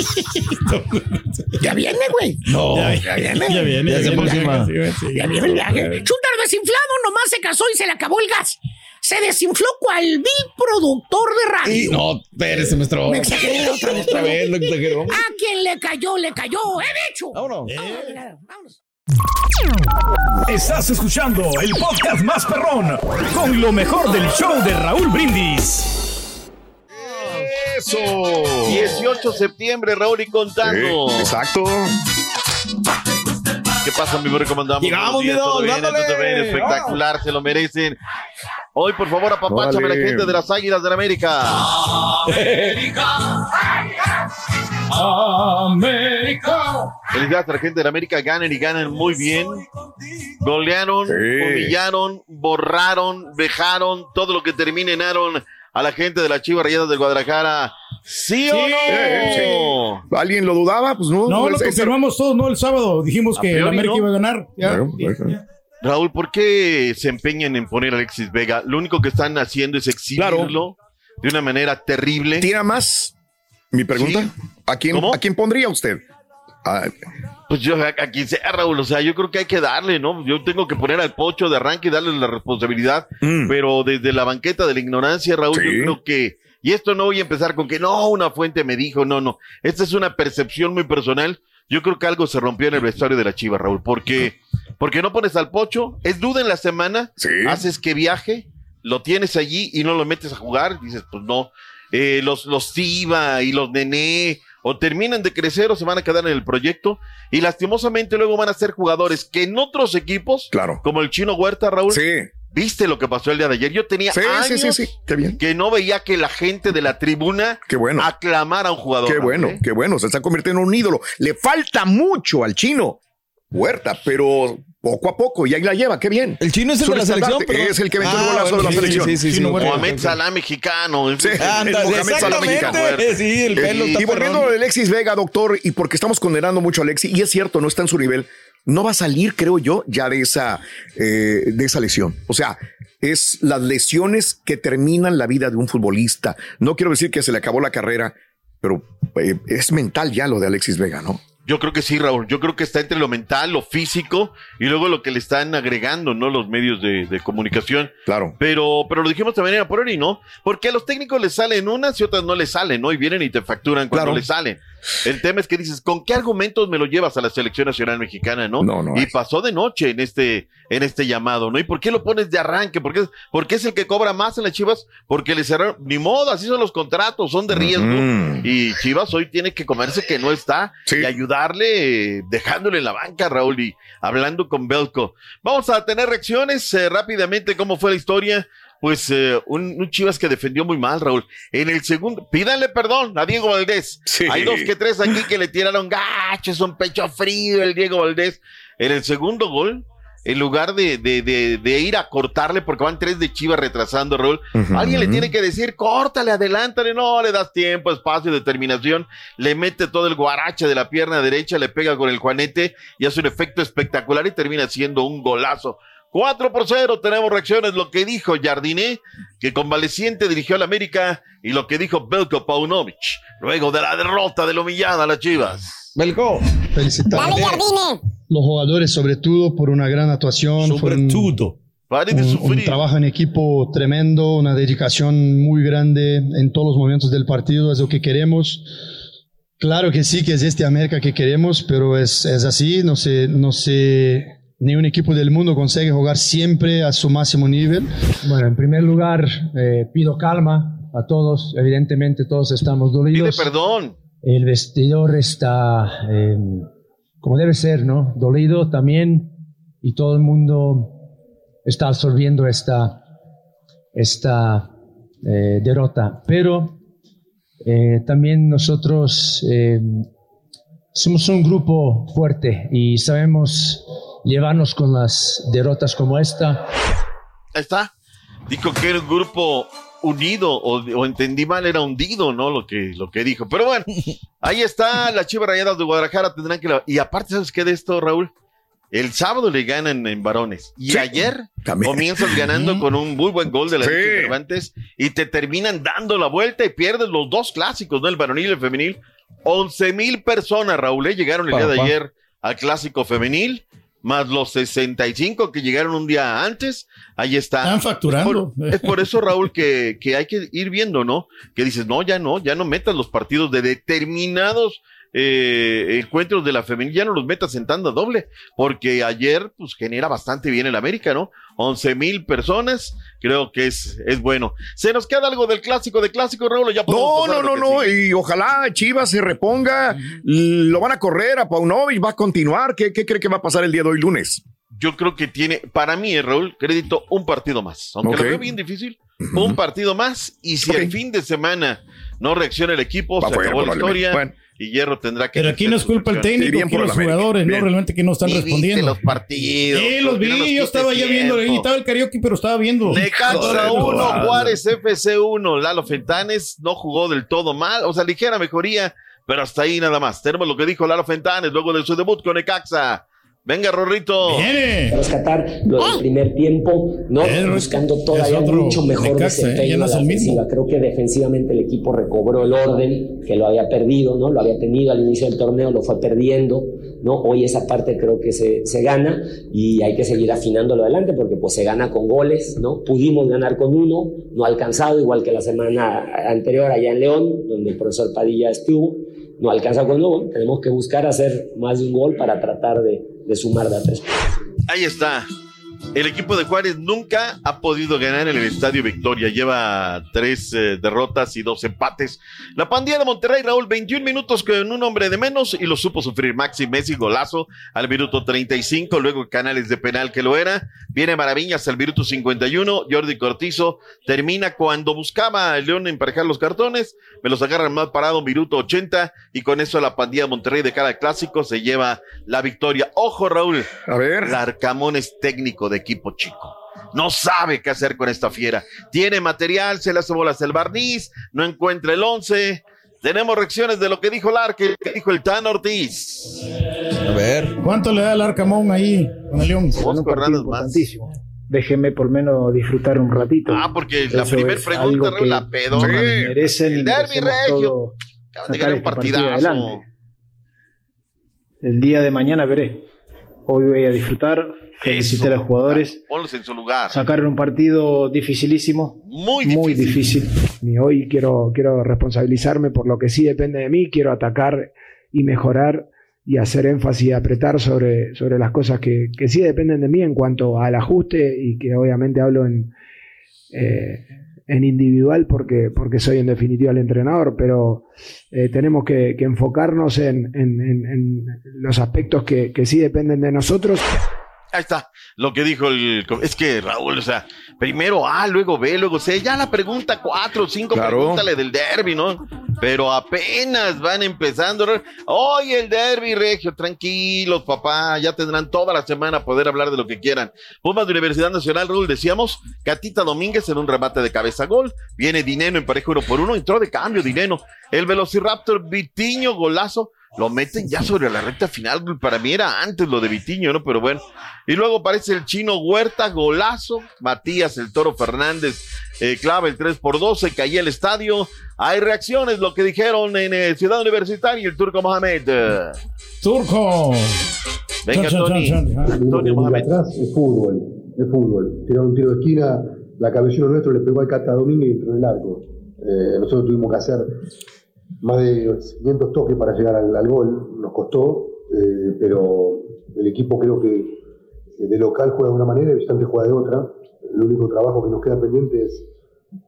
Ya viene, güey. No. ya viene. Ya viene. Ya ya se viene. aproxima. Sí, sí, sí. Ya viene el viaje. Chúntaro desinflado nomás se casó y se le acabó el gas. Se desinfló cual vil productor de radio. No, espérese, maestro. Me exageré otra vez. Otra vez lo exageró. A quien le cayó, le cayó. ¡Eh, bicho! Vámonos. Vámonos. Estás escuchando el podcast más perrón con lo mejor del show de Raúl Brindis. Eso. 18 de septiembre, Raúl, y contando. Sí, exacto. ¿Qué pasa, mi bro? ¿Cómo andamos? Llegamos, mi ¿todo don, espectacular, se lo merecen. Hoy, por favor, apapáchame a la gente de las Águilas del América. Felicidades a la gente de la América, ganan y ganan muy bien. Golearon, Sí. humillaron, borraron, vejaron, todo lo que terminaron a la gente de la Chivas Rayadas del Guadalajara. ¿Sí, o no? Sí. ¿Alguien lo dudaba? Pues no. No, lo Es- es- confirmamos todos, ¿no? El sábado dijimos A que el América ¿no? iba a ganar. Ya. Raúl, ¿por qué se empeñan en poner a Alexis Vega? Lo único que están haciendo es exhibirlo de una manera terrible. ¿Tira más? Mi pregunta. ¿A quién, ¿Cómo? ¿A quién pondría usted? Ah, Pues yo, a, a quien sea, Raúl, o sea, yo creo que hay que darle, ¿no? Yo tengo que poner al pocho de arranque y darle la responsabilidad, mm, pero desde la banqueta de la ignorancia, Raúl, Sí. yo creo que, y esto no voy a empezar con que no, una fuente me dijo, no, no, esta es una percepción muy personal. Yo creo que algo se rompió en el vestuario de la Chiva, Raúl, porque, porque no pones al pocho, es duda en la semana, sí. haces que viaje, lo tienes allí y no lo metes a jugar, dices, pues no, eh, los, los Tiva y los Nené, o terminan de crecer o se van a quedar en el proyecto, y lastimosamente luego van a ser jugadores que en otros equipos, Claro. como el chino Huerta, Raúl, Sí. viste lo que pasó el día de ayer. Yo tenía Sí, años sí, sí. Qué bien. que no veía que la gente de la tribuna Qué bueno. aclamara a un jugador. Qué bueno, ¿eh? qué bueno. Se está convirtiendo en un ídolo. Le falta mucho al chino. Huerta, pero poco a poco, y ahí la lleva, qué bien. El chino es el Su de la selección. perdón. Es el que metió el Ah, golazo de la sí, selección. Sí, sí, sí. Mohamed Salah mexicano. Sí, el Mohamed Salah mexicano. exactamente. Sí, el pelo y está volviendo de Alexis Vega, doctor, y porque estamos condenando mucho a Alexis, y es cierto, no está en su nivel, no va a salir, creo yo, ya de esa, eh, de esa lesión. O sea, es las lesiones que terminan la vida de un futbolista. No quiero decir que se le acabó la carrera, pero eh, es mental ya lo de Alexis Vega, ¿no? Yo creo que sí, Raúl. Yo creo que está entre lo mental, lo físico y luego lo que le están agregando, ¿no? Los medios de, de comunicación. Claro. Pero, pero lo dijimos también a Porori, ¿no? Porque a los técnicos les salen unas y otras no les salen, ¿no? Y vienen y te facturan cuando Claro. les salen. El tema es que dices, ¿con qué argumentos me lo llevas a la selección nacional mexicana, no? No, no Y hay. pasó de noche en este, en este llamado, ¿no? ¿Y por qué lo pones de arranque? ¿Por qué, porque es el que cobra más en las Chivas? Porque le cerraron, ni modo, así son los contratos, son de riesgo. Mm. Y Chivas hoy tiene que comerse que no está Sí. y ayudarle dejándole en la banca, Raúl, y hablando con Belco. Vamos a tener reacciones eh, rápidamente, cómo fue la historia. Pues eh, un, un Chivas que defendió muy mal, Raúl. En el segundo, pídanle perdón a Diego Valdés. Sí. Hay dos que tres aquí que le tiraron gachos, un pecho frío el Diego Valdés. En el segundo gol, en lugar de, de, de, de ir a cortarle, porque van tres de Chivas retrasando, Raúl, alguien le tiene que decir, córtale, adelántale, no, le das tiempo, espacio, determinación, le mete todo el guarache de la pierna derecha, le pega con el juanete y hace un efecto espectacular y termina siendo un golazo. 4 por 0, tenemos reacciones, lo que dijo Jardiné, que convaleciente dirigió al América, y lo que dijo Belko Paunovic, luego de la derrota de la humillada a las Chivas. Belko. Dale, Jardine. los jugadores, sobre todo, por una gran actuación. Un, Pare de un- un sufrir. trabajo en equipo tremendo, una dedicación muy grande en todos los momentos del partido, es lo que queremos. Claro que sí, que es este América que queremos, pero es, es así, no sé, no sé, ni un equipo del mundo consigue jugar siempre a su máximo nivel. Bueno, en primer lugar, eh, pido calma a todos. Evidentemente, todos estamos Pide dolidos. perdón. El vestidor está eh, como debe ser, ¿no? Dolido también. Y todo el mundo está absorbiendo esta, esta eh, derrota. Pero eh, también nosotros eh, somos un grupo fuerte y sabemos llevarnos con las derrotas como esta. Ahí está. Dijo que era un grupo unido, o, o entendí mal, era hundido, ¿no? Lo que, lo que dijo. Pero bueno, *laughs* ahí está, las Chivas Rayadas de Guadalajara tendrán que... la- Y aparte, ¿sabes qué de esto, Raúl? El sábado le ganan en varones. Y ayer comienzas ganando con un muy buen gol de la Sí. Cervantes y te terminan dando la vuelta y pierdes los dos clásicos, ¿no? El varonil y el femenil. 11 mil personas, Raúl, ¿eh? llegaron el día de ayer al clásico femenil, más los 65 que llegaron un día antes. Ahí está. Están facturando. Es por, es por eso, Raúl, que, que hay que ir viendo, ¿no? Que dices, no, ya no, ya no metas los partidos de determinados eh, encuentros de la femenil, ya no los metas en tanda doble, porque ayer, pues, genera bastante bien el América, ¿no? 11 mil personas, creo que es, es bueno. ¿Se nos queda algo del clásico de clásico, Raúl? Ya No, no, no, no. sigue? Y ojalá Chivas se reponga. Lo van a correr a Paunovic, va a continuar. ¿Qué, qué cree que va a pasar el día de hoy lunes? Yo creo que tiene, para mí, eh, Raúl, crédito un partido más. Aunque lo veo bien difícil, un partido más. Y si el fin de semana no reacciona el equipo, Va se fuera, acabó la historia. Bueno. Y Hierro tendrá que. Pero aquí no es culpa el técnico, aquí los jugadores, no realmente que no están Y respondiendo. los partidos. Sí, los no vi, yo estaba ya viendo, ahí estaba el karaoke, pero estaba viendo. Necaxa Joder, 1, no. Juárez FC 1. Lalo Fentanes no jugó del todo mal, o sea, ligera mejoría, pero hasta ahí nada más. Tenemos lo que dijo Lalo Fentanes luego de su debut con Necaxa. Venga, Rorrito. rescatar lo del primer tiempo, ¿no? Buscando todavía otro mucho mejor Necaxa, ¿eh? desempeño Ya no de es la ofensiva. Creo que defensivamente el equipo recobró el orden que lo había perdido, ¿no? Lo había tenido al inicio del torneo, lo fue perdiendo, ¿no? Hoy esa parte creo que se, se gana y hay que seguir afinándolo adelante porque pues se gana con goles, ¿no? Pudimos ganar con uno, no ha alcanzado, igual que la semana anterior allá en León, donde el profesor Padilla estuvo, no alcanza con uno, tenemos que buscar hacer más de un gol para tratar de, de sumar tres. Ahí está. El equipo de Juárez nunca ha podido ganar en el Estadio Victoria. Lleva tres eh, derrotas y dos empates. La pandilla de Monterrey, Raúl, 21 minutos con un hombre de menos y lo supo sufrir. Maxi Messi, golazo al minuto 35. Luego Canales de penal que lo era. Viene Maravillas al minuto 51. Jordi Cortizo termina cuando buscaba el León emparejar los cartones. Me los agarran mal parado, minuto 80. Y con eso la pandilla de Monterrey de cada clásico se lleva la victoria. Ojo, Raúl. A ver. Larcamón es técnico de equipo chico. No sabe qué hacer con esta fiera. Tiene material, se le hace bolas el barniz, no encuentra el 11. Tenemos reacciones de lo que dijo Larque, que dijo el Tan Ortiz. A ver. ¿Cuánto le da el Arcamón ahí con el León? Dos jornadas más. Déjenme por menos disfrutar un ratito. Ah, porque la Eso primera es pregunta, que la pedona. merecen y El merecemos regio. todo Acaban de sacar ganar un este partido partidazo. adelante. El día de mañana veré. Hoy voy a disfrutar, felicité a los jugadores. Ponlos en su lugar. Sacaron un partido dificilísimo, muy difícil. Y hoy quiero, quiero responsabilizarme por lo que sí depende de mí, quiero atacar y mejorar y hacer énfasis y apretar sobre, sobre las cosas que, que sí dependen de mí en cuanto al ajuste y que obviamente hablo en, eh, en individual porque, porque soy en definitiva el entrenador, pero eh, tenemos que, que enfocarnos en, en- en- los aspectos que, que sí dependen de nosotros. Ahí está lo que dijo el. Es que Raúl, o sea, primero A, luego B, luego C. Ya la pregunta cuatro o cinco, Claro. pregúntale del derby, ¿no? Pero apenas van empezando. Hoy el derby, Regio, tranquilos, papá. Ya tendrán toda la semana poder hablar de lo que quieran. Pumas de Universidad Nacional, Raúl, decíamos, Catita Domínguez en un remate de cabeza gol. Viene Dineno en pareja uno por uno, entró de cambio Dineno. El Velociraptor Vitiño, golazo. Lo meten ya sobre la recta final. Para mí era antes lo de Vitiño, ¿no? Pero bueno. Y luego aparece el chino Huerta, golazo. Matías, el toro Fernández, eh, clava el 3 por 2, se caía el estadio. Hay reacciones, lo que dijeron en eh, Ciudad Universitaria, el turco Mohamed. Turco. Venga, Chan, chan, Tony. Antonio Mohamed. atrás es fútbol, es fútbol. Tiraron un tiro de esquina, la cabecilla nuestro le pegó al Cata Domínguez y entró en el arco. Eh, nosotros tuvimos que hacer más de 500 toques para llegar al, al gol, nos costó, eh, pero el equipo creo que de local juega de una manera y visitante juega de otra. El único trabajo que nos queda pendiente es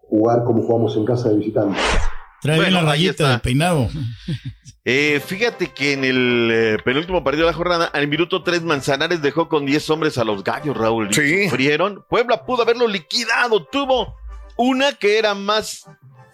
jugar como jugamos en casa de visitante. Trae bien Bueno, la está. del peinado. *laughs* Eh, fíjate que en el eh, penúltimo partido de la jornada, al minuto 3, Manzanares dejó con 10 hombres a los gallos, Raúl. y Sí. Sufrieron. Puebla pudo haberlo liquidado. Tuvo una que era más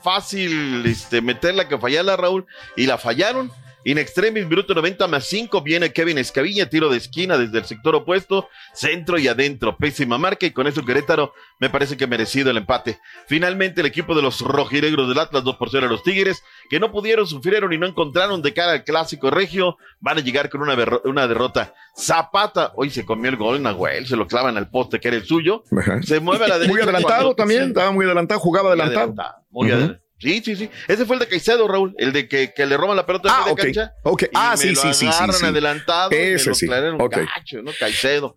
fácil este, meterla que fallarla, Raúl, y la fallaron. In extremis, minuto 90 más 5, viene Kevin Escabilla, tiro de esquina desde el sector opuesto, centro y adentro, pésima marca y con eso Querétaro me parece que merecido el empate. Finalmente el equipo de los rojinegros del Atlas 2 por 0 a los Tigres, que no pudieron, sufrieron y no encontraron de cara al clásico regio, van a llegar con una, una derrota. Zapata, hoy se comió el gol, Nahuel, se lo clavan al poste que era el suyo, se mueve a la *laughs* derecha. Muy adelantado cuando- también, sí. estaba muy adelantado, jugaba Muy adelantado. adelantado, muy adelantado. Sí, sí, sí. Ese fue el de Caicedo, Raúl. El de que, que le roban la pelota en Ah, media ok, cancha. ok. y Ah, me sí, lo sí, sí, sí, agarran sí. adelantado. Ese lo sí, clavaron ok. gacho, ¿no? Caicedo.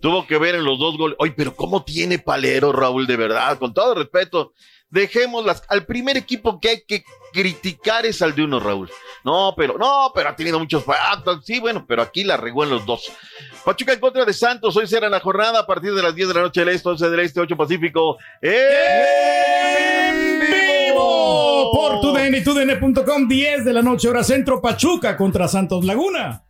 Tuvo que ver en los dos goles. Oye, pero ¿cómo tiene palero, Raúl? De verdad, con todo respeto. Dejémoslas. Al primer equipo que hay que criticar es al de uno, Raúl. No, pero, no, pero ha tenido muchos fallos. Sí, bueno, pero aquí la regó en los dos. Pachuca en contra de Santos. Hoy será la jornada a partir de las 10 de la noche del este, 11 del este, 8 Pacífico. ¡En Por TUDN y TUDN.com, 10 de la noche, hora centro, Pachuca contra Santos Laguna.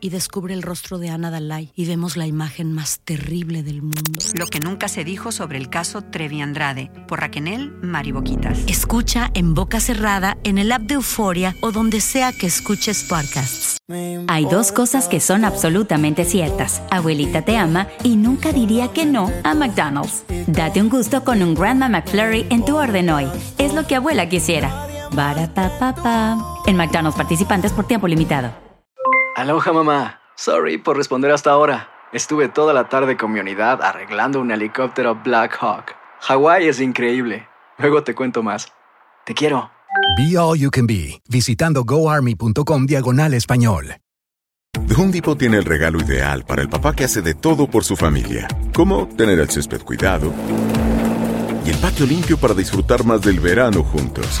Y descubre el rostro de Ana Dalai y vemos la imagen más terrible del mundo. Lo que nunca se dijo sobre el caso Trevi Andrade por Raquenel Mariboquitas. Escucha en boca cerrada, en el app de Euforia o donde sea que escuches podcasts. Hay dos cosas que son absolutamente ciertas. Abuelita te ama y nunca diría que no a McDonald's. Date un gusto con un Grandma McFlurry en tu orden hoy. Es lo que abuela quisiera. Barata En McDonald's participantes por tiempo limitado. Aloha mamá. Sorry por responder hasta ahora. Estuve toda la tarde con mi unidad arreglando un helicóptero Black Hawk. Hawái es increíble. Luego te cuento más. Te quiero. Be All You Can Be, visitando goarmy.com diagonal español. The Home Depot tiene el regalo ideal para el papá que hace de todo por su familia, como tener el césped cuidado y el patio limpio para disfrutar más del verano juntos.